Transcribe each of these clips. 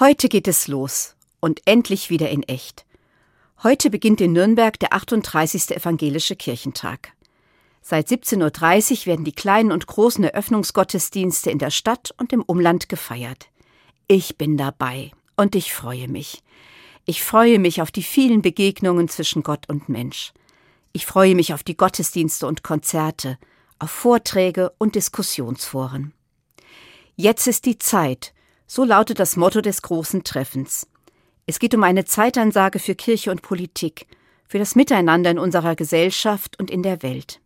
Heute geht es los und endlich wieder in echt. Heute beginnt in Nürnberg der 38. Evangelische Kirchentag. Seit 17.30 Uhr werden die kleinen und großen Eröffnungsgottesdienste in der Stadt und im Umland gefeiert. Ich bin dabei und ich freue mich. Ich freue mich auf die vielen Begegnungen zwischen Gott und Mensch. Ich freue mich auf die Gottesdienste und Konzerte, auf Vorträge und Diskussionsforen. Jetzt ist die Zeit, so lautet das Motto des großen Treffens. Es geht um eine Zeitansage für Kirche und Politik, für das Miteinander in unserer Gesellschaft und in der Welt.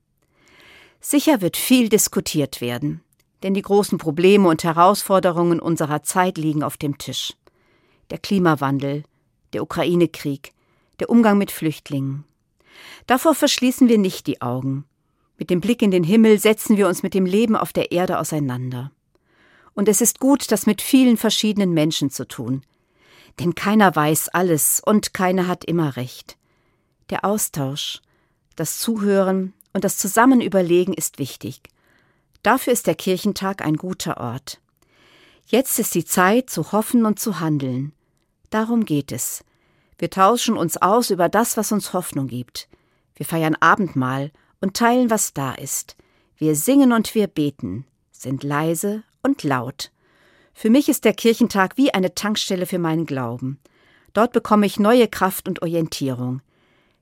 Sicher wird viel diskutiert werden, denn die großen Probleme und Herausforderungen unserer Zeit liegen auf dem Tisch. Der Klimawandel, der Ukraine-Krieg, der Umgang mit Flüchtlingen. Davor verschließen wir nicht die Augen. Mit dem Blick in den Himmel setzen wir uns mit dem Leben auf der Erde auseinander. Und es ist gut, das mit vielen verschiedenen Menschen zu tun. Denn keiner weiß alles und keiner hat immer recht. Der Austausch, das Zuhören und das Zusammenüberlegen ist wichtig. Dafür ist der Kirchentag ein guter Ort. Jetzt ist die Zeit zu hoffen und zu handeln. Darum geht es. Wir tauschen uns aus über das, was uns Hoffnung gibt. Wir feiern Abendmahl und teilen, was da ist. Wir singen und wir beten, sind leise und laut. Für mich ist der Kirchentag wie eine Tankstelle für meinen Glauben. Dort bekomme ich neue Kraft und Orientierung.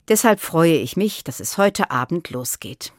Deshalb freue ich mich, dass es heute Abend losgeht.